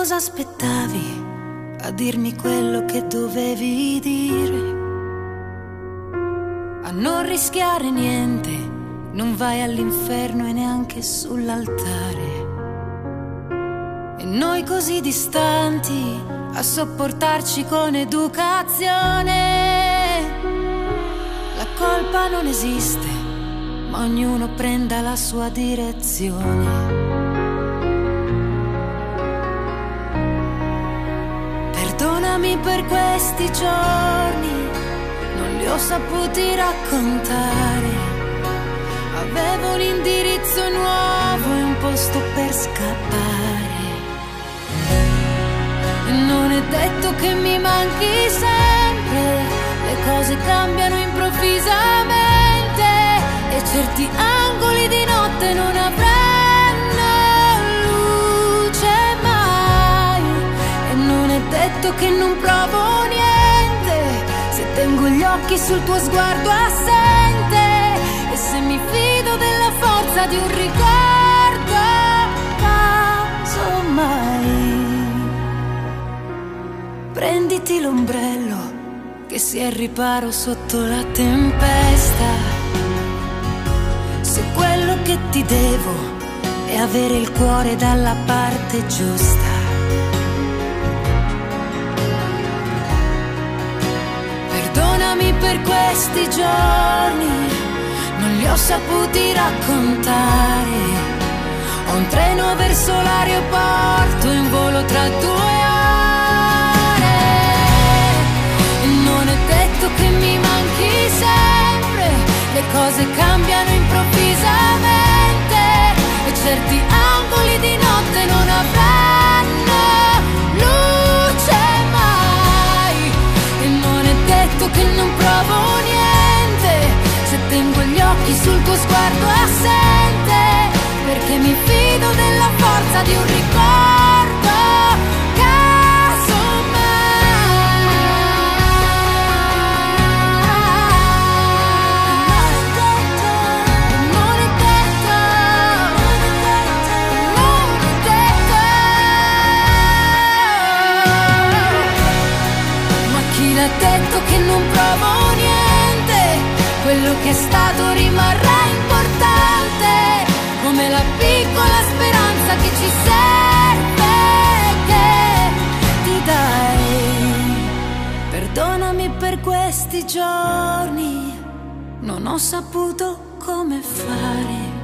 cosa aspettavi a dirmi quello che dovevi dire? A non rischiare niente, non vai all'inferno e neanche sull'altare. E noi così distanti a sopportarci con educazione. La colpa non esiste, ma ognuno prenda la sua direzione. Per questi giorni, non li ho saputi raccontare. Avevo un indirizzo nuovo e un posto per scappare. Non è detto che mi manchi sempre, le cose cambiano improvvisamente e certi angoli di notte non avranno detto che non provo niente, se tengo gli occhi sul tuo sguardo assente e se mi fido della forza di un ricordo, casomai. Prenditi l'ombrello che si è riparo sotto la tempesta. Se quello che ti devo è avere il cuore dalla parte giusta. Questi giorni, non li ho saputi raccontare. Ho un treno verso l'aeroporto in volo tra due ore. Non è detto che mi manchi sempre, le cose cambiano improvvisamente sguardo assente, perché mi fido della forza di un ricordo. Quello che è stato rimarrà importante, come la piccola speranza che ci serve, che ti dai. Perdonami per questi giorni, non ho saputo come fare.